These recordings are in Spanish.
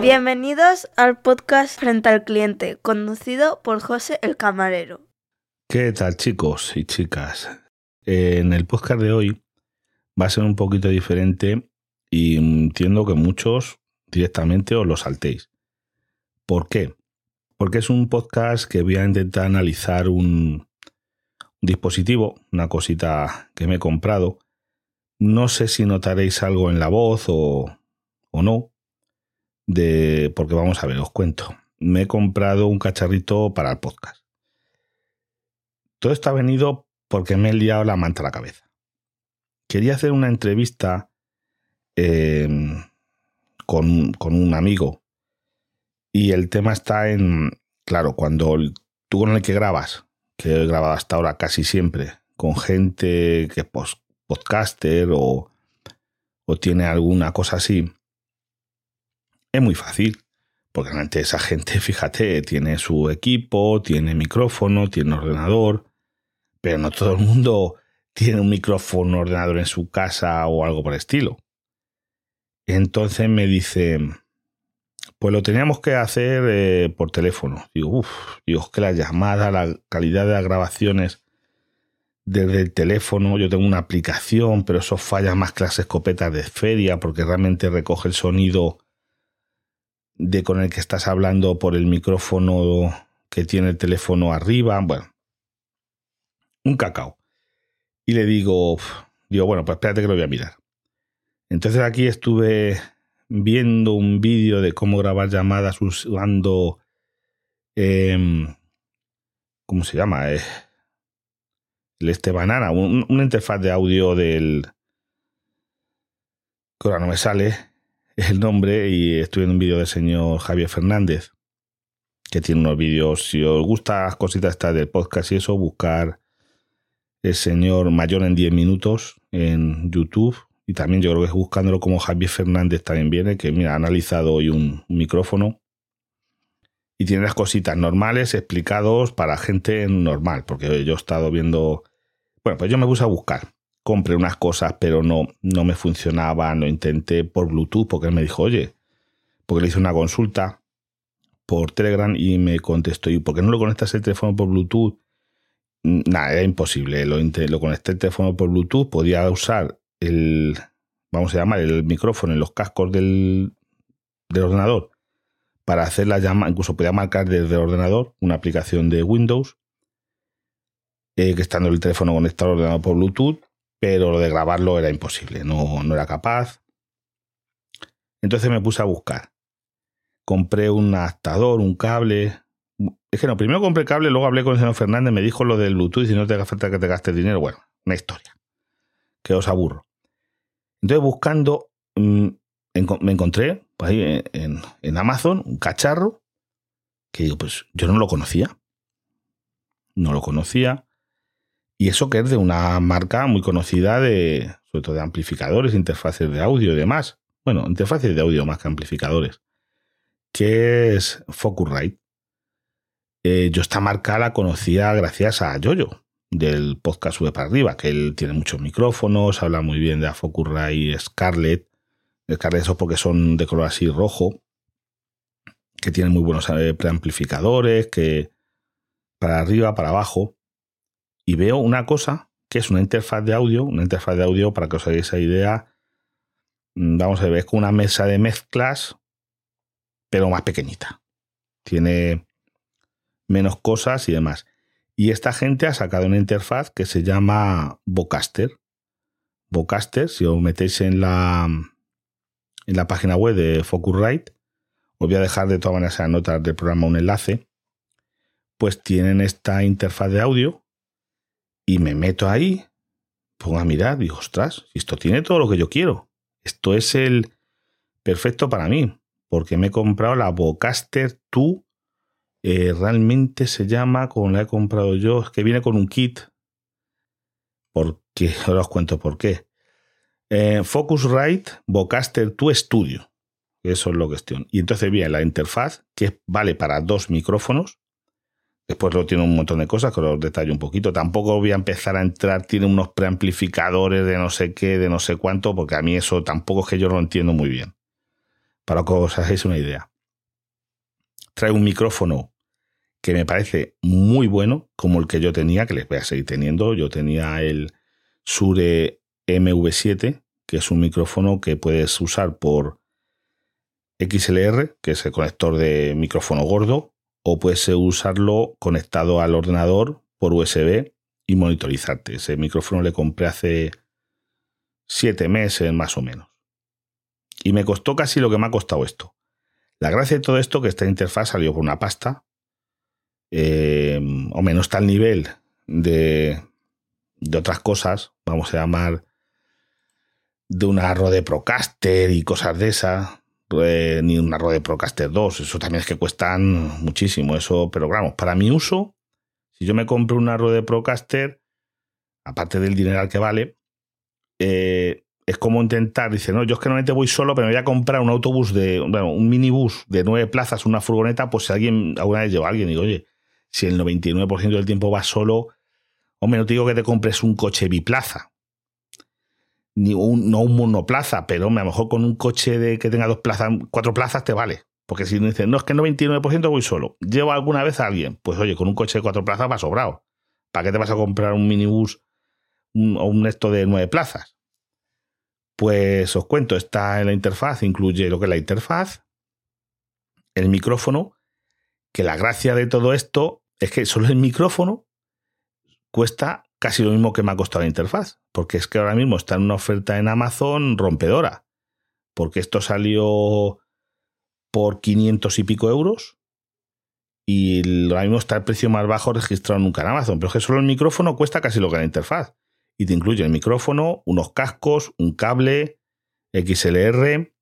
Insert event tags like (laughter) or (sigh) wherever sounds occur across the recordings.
Bienvenidos al podcast Frente al Cliente, conducido por José el Camarero. ¿Qué tal chicos y chicas? En el podcast de hoy va a ser un poquito diferente y entiendo que muchos directamente os lo saltéis. ¿Por qué? Porque es un podcast que voy a intentar analizar un, dispositivo, una cosita que me he comprado. No sé si notaréis algo en la voz o, o no, de, porque vamos a ver, os cuento. Me he comprado un cacharrito para el podcast. Todo esto ha venido porque me he liado la manta a la cabeza. Quería hacer una entrevista em, con, con, un amigo y el tema está en, claro, cuando tú con el que grabas, que he grabado hasta ahora casi siempre, con gente que es podcaster o, o tiene alguna cosa así, es muy fácil. Porque realmente esa gente, (laughs) fíjate, tiene su equipo, tiene micrófono, tiene ordenador, pero no todo el mundo tiene un micrófono, ordenador en su casa o algo por el estilo. Entonces me dice, pues lo teníamos que hacer eh, por teléfono. Digo, uff, digo, que la llamada, la calidad de las grabaciones desde el teléfono, yo tengo una aplicación, pero eso falla más que las escopetas de feria porque realmente recoge el sonido de con el que estás hablando por el micrófono que tiene el teléfono arriba. Bueno, un cacao. Y le digo, digo, bueno, pues espérate que lo voy a mirar. Entonces aquí estuve viendo un vídeo de cómo grabar llamadas usando, eh, ¿cómo se llama? Eh, el este banana, una interfaz de audio del... que ahora no me sale el nombre y estoy en un vídeo del señor Javier Fernández, que tiene unos vídeos, si os gusta las cositas estas del podcast y eso, buscar el señor mayor en 10 minutos en YouTube y también yo creo que buscándolo como Javier Fernández también viene, que mira, ha analizado hoy un, micrófono y tiene las cositas normales explicados para gente normal, porque yo he estado viendo, bueno, pues yo me puse a buscar, compré unas cosas, pero no, no me funcionaban, lo intenté por Bluetooth, porque él me dijo, oye, porque le hice una consulta por Telegram y me contestó, ¿y por qué no lo conectas el teléfono por Bluetooth? Nada, era imposible, lo, lo conecté el teléfono por Bluetooth, podía usar el, vamos a llamar, el micrófono en los cascos del, del ordenador para hacer la llamada, incluso podía marcar desde el ordenador una aplicación de Windows, eh, que estando el teléfono conectado al ordenador por Bluetooth, pero lo de grabarlo era imposible, no, no era capaz. Entonces me puse a buscar. Compré un adaptador, un cable. Es que no, primero compré cable, luego hablé con el señor Fernández, me dijo lo del Bluetooth y no te haga falta que te gastes dinero. Bueno, una historia. Que os aburro. Entonces, buscando, mm, me encontré pues ahí en, Amazon un cacharro que digo, pues yo no lo conocía. No lo conocía. Y eso que es de una marca muy conocida de, sobre todo de amplificadores, interfaces de audio y demás. Bueno, interfaces de audio más que amplificadores. Que es Focusrite. Eh, yo esta marca la conocía gracias a Yoyo del podcast Sube para arriba, que él tiene muchos micrófonos, habla muy bien de Focusrite Scarlett. Scarlett eso porque son de color así rojo, que tienen muy buenos eh, preamplificadores, que para arriba, para abajo. Y veo una cosa que es una interfaz de audio, una interfaz de audio para que os hagáis esa idea. Mm, vamos a ver, es con una mesa de mezclas, pero más pequeñita. Tiene menos cosas y demás. Y esta gente ha sacado una interfaz que se llama Vocaster. Vocaster, si os metéis en la, en la página web de Focusrite, os voy a dejar de todas maneras en notas del programa un enlace, pues tienen esta interfaz de audio y me meto ahí, pongo a mirar, digo, ostras, esto tiene todo lo que yo quiero. Esto es el perfecto para mí, porque me he comprado la Vocaster 2 eh, realmente se llama, como la he comprado yo, es que viene con un kit. Porque, ahora os cuento por qué. Eh, Focusrite Vocaster 2 Studio. Eso es lo cuestión. Y entonces viene la interfaz, que vale para dos micrófonos, Después lo tiene un montón de cosas que os detallo un poquito. Tampoco voy a empezar a entrar, tiene unos preamplificadores de no sé qué, de no sé cuánto, porque a mí eso tampoco es que yo lo entiendo muy bien. Para que os hagáis una idea. Trae un micrófono que me parece muy bueno, como el que yo tenía, que les voy a seguir teniendo. Yo tenía el Sure MV7, que es un micrófono que puedes usar por XLR, que es el conector de micrófono gordo, o puedes usarlo conectado al ordenador por USB y monitorizarte. Ese micrófono le compré hace siete meses más o menos. Y me costó casi lo que me ha costado esto. La gracia de todo esto que esta interfaz salió por una pasta, eh, o menos tal nivel de, de otras cosas, vamos a llamar de una Rode Procaster y cosas de esa, eh, ni una Rode Procaster 2, eso también es que cuestan muchísimo, eso, pero vamos, para mi uso, si yo me compro una Rode Procaster, aparte del dinero que vale, eh, es como intentar, dice, no, yo es que normalmente voy solo, pero me voy a comprar un autobús de, bueno, un minibús de nueve plazas, una furgoneta, pues si alguien, alguna vez lleva a alguien, digo, oye, si el 99% del tiempo vas solo, Hombre, no te digo que te compres un coche biplaza, ni un, no un monoplaza, pero a lo mejor con un coche de que tenga dos plazas, cuatro plazas te vale. Porque si dices, no, es que el 99% voy solo, llevo alguna vez a alguien, pues oye, con un coche de cuatro plazas va sobrado. ¿Para qué te vas a comprar un minibús o un esto de nueve plazas? Pues os cuento, está en la interfaz, incluye lo que es la interfaz, el micrófono, que la gracia de todo esto es que solo el micrófono cuesta casi lo mismo que me ha costado la interfaz, porque es que ahora mismo está en una oferta en Amazon rompedora, porque esto salió por 500 y pico euros y ahora mismo está el precio más bajo registrado nunca en Amazon, pero es que solo el micrófono cuesta casi lo que la interfaz y te incluye el micrófono, unos cascos, un cable, XLR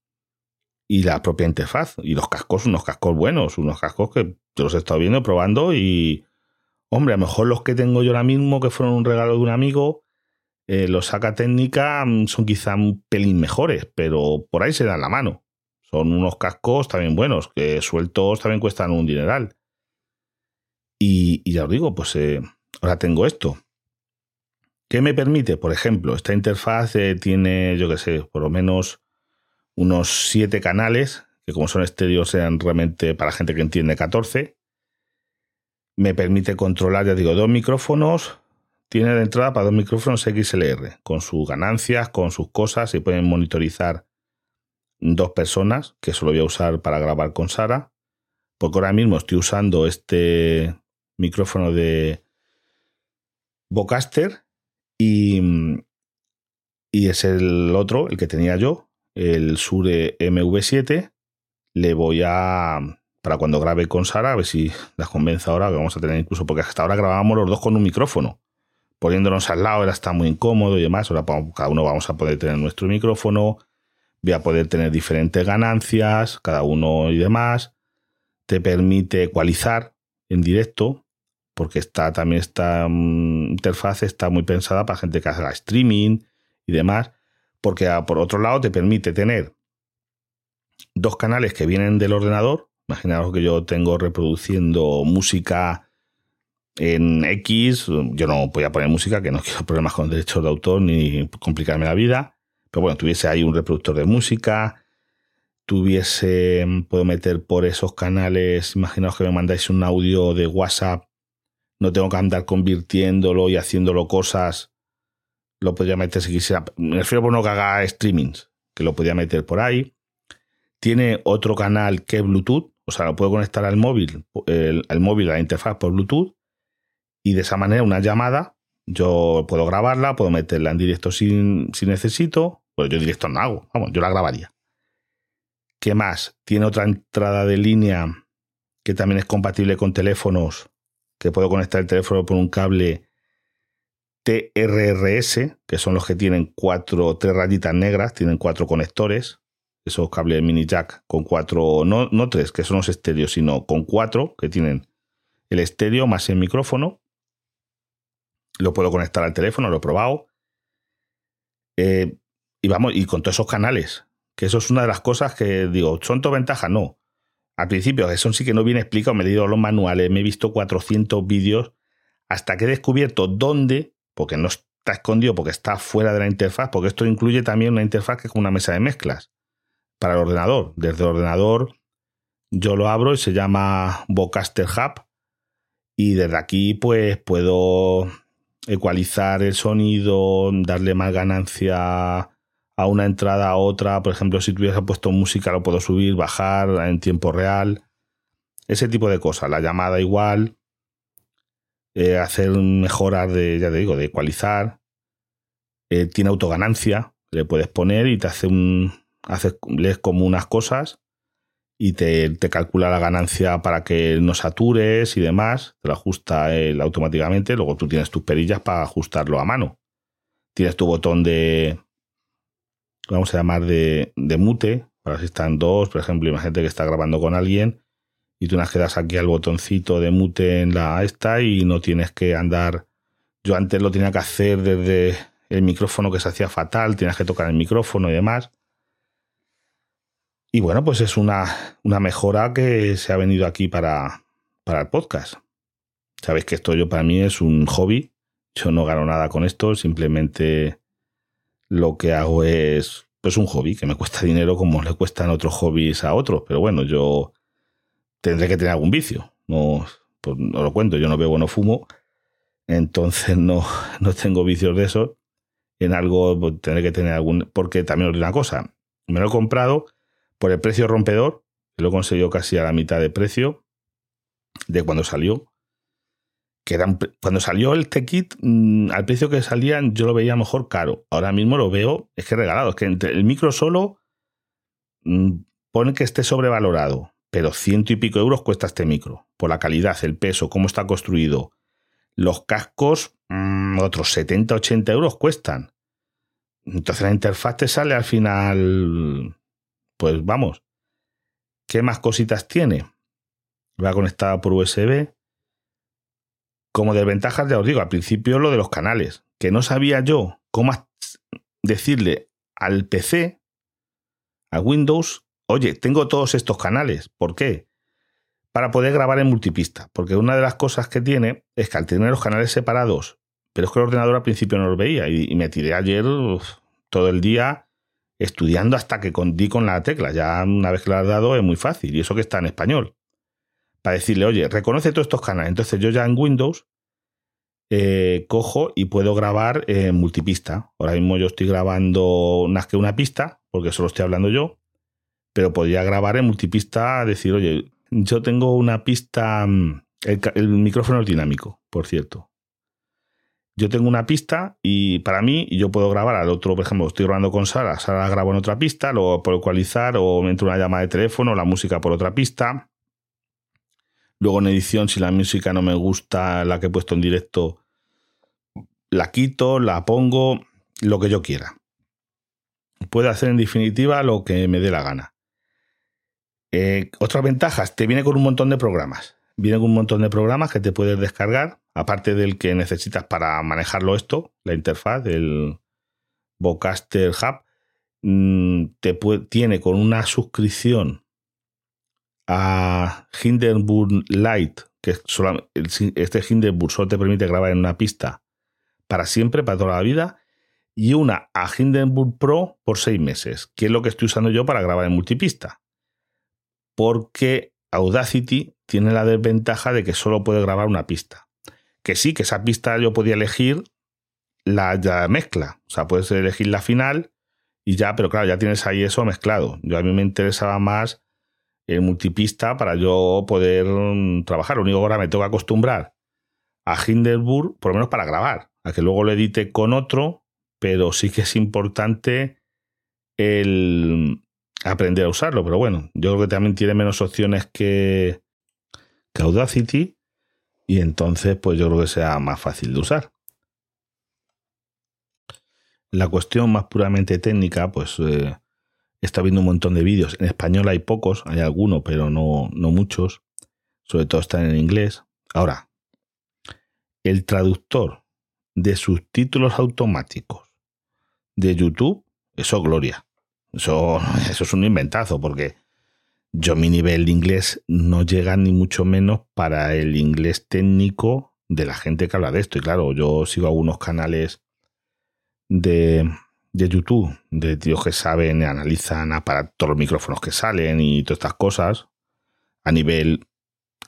y la propia interfaz. Y los cascos, unos cascos buenos, unos cascos que los he estado viendo, probando y Hombre, a lo mejor los que tengo yo ahora mismo, que fueron un regalo de un amigo, eh, los saca técnica mm, son quizá un pelín mejores, pero por ahí se dan la mano. Son unos cascos también buenos, que sueltos también cuestan un dineral. Y, ya os digo, pues eh, ahora tengo esto. ¿Qué me permite? Por ejemplo, esta interfaz eh, tiene, yo qué sé, por lo menos unos siete canales, que como son estéreos sean realmente para gente que entiende 14 me permite controlar, ya digo, dos micrófonos. Tiene de entrada para dos micrófonos XLR, con sus ganancias, con sus cosas, y pueden monitorizar dos personas, que eso lo voy a usar para grabar con Sara, porque ahora mismo estoy usando este micrófono de Vocaster y, y es el otro, el que tenía yo, el Sure MV7. Le voy a para cuando grabe con Sara, a ver si las convence ahora, que vamos a tener incluso, porque hasta ahora grabábamos los dos con un micrófono, poniéndonos al lado, era está muy incómodo y demás, ahora cada uno vamos a poder tener nuestro micrófono, voy a poder tener diferentes ganancias, cada uno y demás, te permite ecualizar en directo, porque está también esta mm, interfaz está muy pensada para gente que haga streaming y demás, porque ah, por otro lado te permite tener dos canales que vienen del ordenador, Imaginaos que yo tengo reproduciendo música en X, yo no voy a poner música, que no quiero (laughs) problemas con derechos de autor ni complicarme la vida, pero bueno, tuviese ahí un reproductor de música, tuviese, puedo meter por esos canales, imaginaos que me mandáis un audio de WhatsApp, no tengo que andar convirtiéndolo y haciéndolo cosas, lo podría meter si quisiera, me refiero por no que haga streamings, que lo podría meter por ahí. Tiene otro canal que es Bluetooth, o sea, lo puedo conectar al móvil, al móvil, a la interfaz por Bluetooth, y de esa manera una llamada, yo puedo grabarla, puedo meterla en directo si, si necesito, pues yo directo no hago, vamos, yo la grabaría. ¿Qué más? Tiene otra entrada de línea que también es compatible con teléfonos, que puedo conectar el teléfono por un cable TRRS, que son los que tienen cuatro, tres rayitas negras, tienen cuatro conectores esos cables mini jack con cuatro, no, no tres, que son los estéreos, sino con cuatro, que tienen el estéreo más el micrófono. Lo puedo conectar al teléfono, lo he probado. Eh, y vamos, y con todos esos canales, que eso es una de las cosas que digo, ¿son todas ventajas? No. al principio, eso sí que no viene explicado, me he leído los manuales, me he visto 400 vídeos, hasta que he descubierto dónde, porque no está escondido, porque está fuera de la interfaz, porque esto incluye también una interfaz que es una mesa de mezclas para el ordenador. Desde el ordenador yo lo abro y se llama Vocaster Hub y desde aquí pues puedo ecualizar el sonido, darle más ganancia a una entrada a otra. Por ejemplo, si tuviese puesto música, lo puedo subir, bajar en tiempo real. Ese tipo de cosas. La llamada igual. Eh, hacer mejoras de, ya te digo, de ecualizar. Eh, tiene autoganancia. Le puedes poner y te hace un. Haces, lees como unas cosas y te, te, calcula la ganancia para que no satures y demás. Te lo ajusta él automáticamente. Luego tú tienes tus perillas para ajustarlo a mano. Tienes tu botón de, vamos a llamar de, de mute, para si están dos, por ejemplo, imagínate que está grabando con alguien y tú que das aquí al botoncito de mute en la esta y no tienes que andar. Yo antes lo tenía que hacer desde el micrófono que se hacía fatal, tienes que tocar el micrófono y demás. Y bueno, pues es una, una mejora que se ha venido aquí para, para el podcast. Sabéis que esto yo para mí es un hobby. Yo no gano nada con esto, simplemente lo que hago es pues un hobby que me cuesta dinero como le cuestan otros hobbies a otros. Pero bueno, yo tendré que tener algún vicio. No, pues no lo cuento, yo no bebo, no fumo. Entonces no, no tengo vicios de eso. En algo pues, tendré que tener algún... Porque también os digo una cosa. Me lo he comprado por el precio rompedor. Lo he conseguido casi a la mitad de precio de cuando salió que cuando salió el T-Kit, mm, al precio que salían, yo lo veía mejor caro. Ahora mismo lo veo, es que regalado. Es que el micro solo mm, pone que esté sobrevalorado, pero ciento y pico euros cuesta este micro. Por la calidad, el peso, cómo está construido. Los cascos, mm, otros 70, 80 euros cuestan. Entonces la interfaz te sale al final. Pues vamos. ¿Qué más cositas tiene? Va conectada por USB como desventajas, ya os digo, al principio lo de los canales, que no sabía yo cómo decirle al PC, a Windows, oye, tengo todos estos canales. ¿Por qué? Para poder grabar en multipista. Porque una de las cosas que tiene es que al tener los canales separados, pero es que el ordenador al principio no los veía y, me tiré ayer todo el día estudiando hasta que di con la tecla. Ya una vez que lo has dado es muy fácil y eso que está en español para decirle, oye, reconoce todos estos canales. Entonces yo ya en Windows eh, cojo y puedo grabar en multipista. Ahora mismo yo estoy grabando más que una pista, porque solo estoy hablando yo, pero podría grabar en multipista, decir, oye, yo tengo una pista, mm, el, micrófono es dinámico, por cierto. Yo tengo una pista y para mí yo puedo grabar al otro, por ejemplo, estoy grabando con Sara, Sara grabo en otra pista, luego puedo ecualizar o me una llamada de teléfono, la música por otra pista. Luego en edición, si la música no me gusta, la que he puesto en directo, la quito, la pongo, lo que yo quiera. Puedo hacer en definitiva lo que me dé la gana. Eh, otras ventajas, te viene con un montón de programas. Viene con un montón de programas que te puedes descargar, aparte del que necesitas para manejarlo esto, la interfaz del Vocaster Hub. Mm, te tiene con una suscripción a Hindenburg Lite, que este Hindenburg solo te permite grabar en una pista para siempre, para toda la vida, y una a Hindenburg Pro por seis meses, que es lo que estoy usando yo para grabar en multipista. Porque Audacity tiene la desventaja de que solo puede grabar una pista. Que sí, que esa pista yo podía elegir la, la mezcla. O sea, puedes elegir la final y ya, pero claro, ya tienes ahí eso mezclado. Yo a mí me interesaba más el multipista para yo poder mm, trabajar. Lo único que ahora me tengo que acostumbrar a Hindenburg, por lo menos para grabar, a que luego lo edite con otro, pero sí que es importante el aprender a usarlo. Pero bueno, yo creo que también tiene menos opciones que, Audacity y entonces pues yo creo que sea más fácil de usar. La cuestión más puramente técnica, pues eh, está viendo un montón de vídeos. En español hay pocos, hay algunos, pero no, no muchos. Sobre todo están en inglés. Ahora, el traductor de subtítulos automáticos de YouTube, eso gloria. Eso, eso es un inventazo, porque yo mi nivel de inglés no llega ni mucho menos para el inglés técnico de la gente que habla de esto. Y claro, yo sigo algunos canales de, de YouTube de tíos que saben analizan todos los micrófonos que salen y todas estas cosas a nivel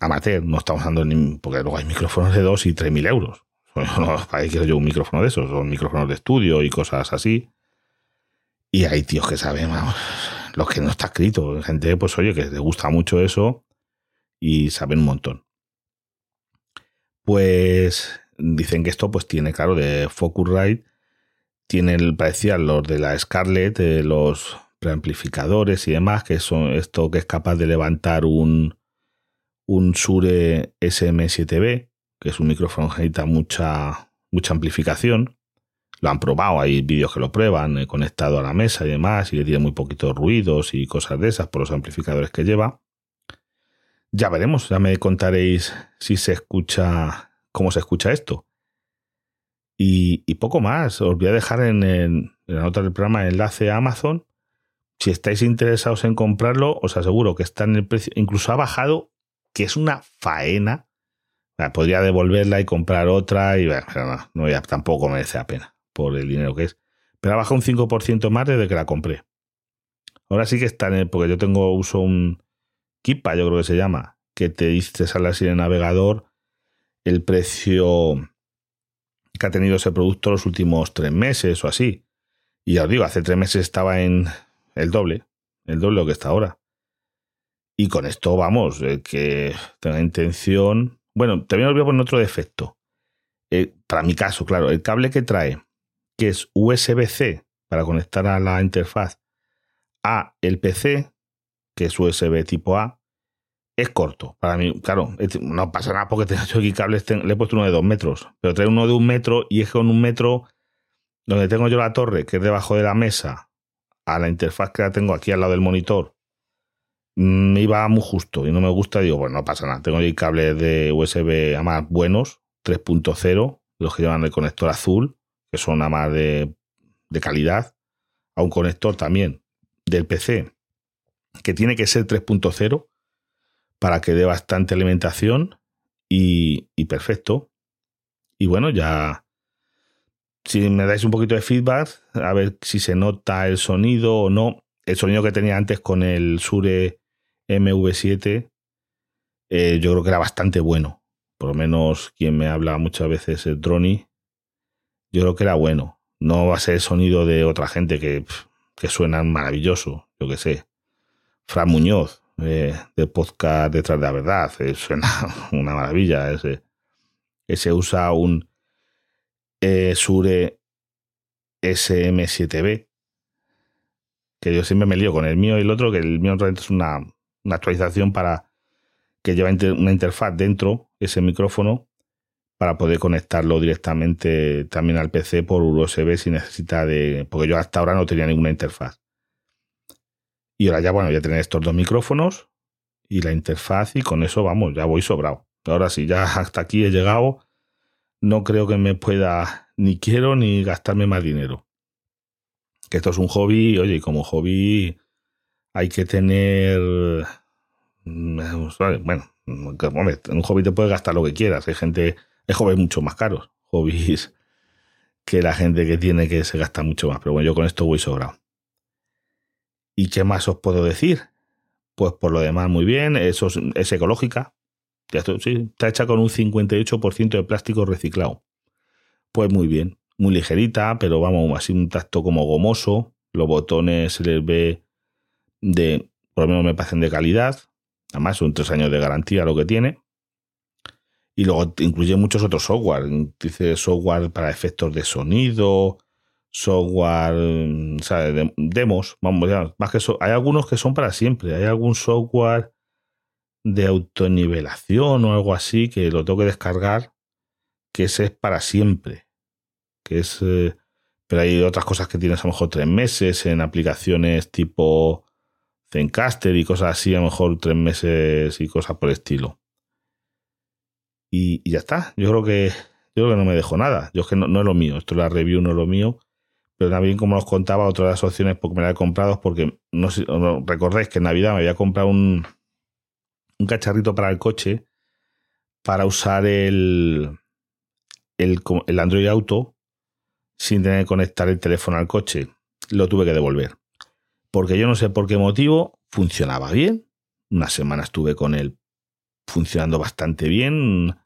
amateur. No estamos hablando ni, porque luego hay micrófonos de 2 y 3 mil euros. ¿Para qué quiero yo un micrófono de esos? Son micrófonos de estudio y cosas así. Y hay tíos que saben, vamos, lo que no está escrito. Gente, pues oye, que le gusta mucho eso y saben un montón. Pues dicen que esto pues tiene, claro, de Focusrite, tiene, parecía los de la Scarlett, los preamplificadores y demás, que son esto que es capaz de levantar un, un Sure SM7B, que es un micrófono que necesita mucha, mucha amplificación. Lo han probado, hay vídeos que lo prueban, eh, conectado a la mesa y demás, y que tiene muy poquitos ruidos y cosas de esas por los amplificadores que lleva. Ya veremos, ya me contaréis si se escucha, cómo se escucha esto. Y, poco más, os voy a dejar en, la nota del programa el enlace a Amazon. Si estáis interesados en comprarlo, os aseguro que está en el precio, incluso ha bajado, que es una faena. podría devolverla y comprar otra, y bueno, no, no tampoco merece la pena por el dinero que es. Pero ha bajado un 5% más desde que la compré. Ahora sí que está en el, porque yo tengo, uso un, Kipa, yo creo que se llama, que te dice, sale así en el navegador el precio que ha tenido ese producto los últimos tres meses o así. Y ya os digo, hace tres meses estaba en el doble, el doble lo que está ahora. Y con esto vamos, que tenga intención. Bueno, también os voy a poner otro defecto. Eh, para mi caso, claro, el cable que trae, que es USB-C para conectar a la interfaz a el PC, que es USB tipo A, es corto. Para mí, claro, no pasa nada porque (laughs) tengo aquí cables, le he puesto uno de dos metros, pero trae uno de un metro y es con un metro donde tengo yo la torre, que es debajo de la mesa, a la interfaz que la tengo aquí al lado del monitor, me iba muy justo y no me gusta. Digo, bueno, no pasa nada. Tengo aquí cables de USB a más buenos, 3.0, los que llevan el conector azul, que son de, calidad, a un conector también del PC que tiene que ser 3.0 para que dé bastante alimentación y, perfecto. Y bueno, ya si me dais un poquito de feedback, a ver si se nota el sonido o no. El sonido que tenía antes con el Sure MV7, eh, yo creo que era bastante bueno. Por lo menos quien me habla muchas veces, el Droni, yo creo que era bueno. No va a ser el sonido de otra gente que, que maravilloso, yo que sé. Fran Muñoz, eh, del podcast Detrás de la Verdad. Eh, suena (laughs) una maravilla. Ese, ese usa un eh, Sure SM7B. Que yo siempre me lío con el mío y el otro, que el mío realmente es una, una actualización para que lleva una interfaz dentro, ese micrófono, para poder conectarlo directamente también al PC por USB si necesita de. Porque yo hasta ahora no tenía ninguna interfaz. Y ahora ya, bueno, ya tener estos dos micrófonos y la interfaz y con eso vamos, ya voy sobrado. Ahora sí, ya hasta aquí he llegado. No creo que me pueda, ni quiero ni gastarme más dinero. Que esto es un hobby, oye, como hobby hay que tener... Mm, bueno, un hobby te puedes gastar lo que quieras. Hay gente, hay hobbies mucho más caros. Hobbies (laughs) que la gente que tiene que se gasta mucho más. Pero bueno, yo con esto voy sobrado. ¿Y qué más os puedo decir? Pues por lo demás, muy bien. Eso es, ecológica. está hecha con un 58% de plástico reciclado. Pues muy bien. Muy ligerita, pero vamos, así un tacto como gomoso. Los botones se les ve de, por lo menos me parecen de calidad. Además, son tres años de garantía lo que tiene. Y luego incluye muchos otros software. Dice software para efectos de sonido, software, mm, demos, vamos, ya, más que hay algunos que son para siempre, hay algún software de autonivelación o algo así que lo tengo que descargar, que ese es para siempre, que es, eh, pero hay otras cosas que tienes a lo mejor tres meses en aplicaciones tipo Zencaster y cosas así, a lo mejor tres meses y cosas por el estilo. Y, ya está, yo creo que yo creo que no me dejo nada, yo es que no, no es lo mío, esto es la review, no es lo mío pero también como os contaba, otra de las opciones porque me la he comprado porque no, sé, recordáis que en Navidad me había comprado un, un cacharrito para el coche para usar el, el, el Android Auto sin tener que conectar el teléfono al coche. Lo tuve que devolver. Porque yo no sé por qué motivo funcionaba bien. Una semana estuve con él funcionando bastante bien.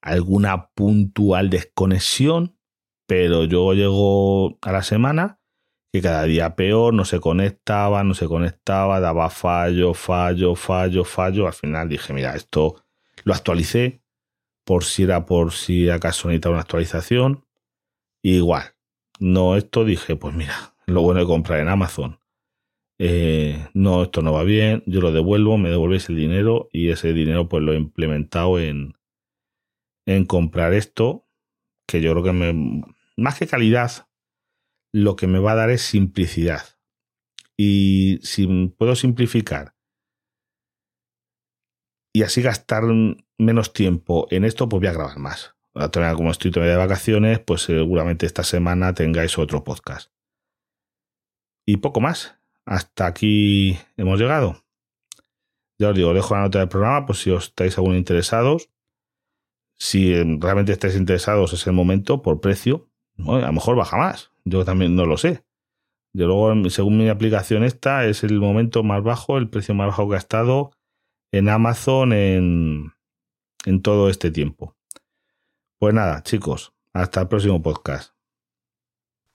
Alguna puntual desconexión. Pero yo llego a la semana que cada día peor, no se conectaba, no se conectaba, daba fallo, fallo, fallo, fallo. Al final dije, mira, esto lo actualicé por si era por si acaso necesitaba una actualización. igual, no esto dije, pues mira, lo bueno de comprar en Amazon. Eh, no, esto no va bien, yo lo devuelvo, me devolvéis el dinero y ese dinero pues lo he implementado en, en comprar esto, que yo creo que me, más que calidad, lo que me va a dar es simplicidad. Y si puedo simplificar y así gastar menos tiempo en esto, pues voy a grabar más. Como estoy todavía de vacaciones, pues seguramente esta semana tengáis otro podcast. Y poco más. Hasta aquí hemos llegado. Ya os digo, dejo la nota del programa por si os estáis aún interesados. Si realmente estáis interesados es el momento por precio. a lo mejor baja más. Yo también no lo sé. Yo luego, según mi aplicación esta, es el momento más bajo, el precio más bajo que ha estado en Amazon en, en todo este tiempo. Pues nada, chicos, hasta el próximo podcast.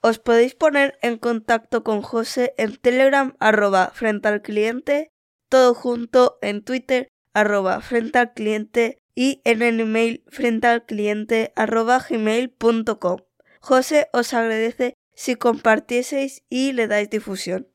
Os podéis poner en contacto con José en Telegram arroba frente al cliente, todo junto en Twitter arroba frente al cliente y en el email frente al cliente arroba gmail.com. José os agradece si compartieseis y le dais difusión.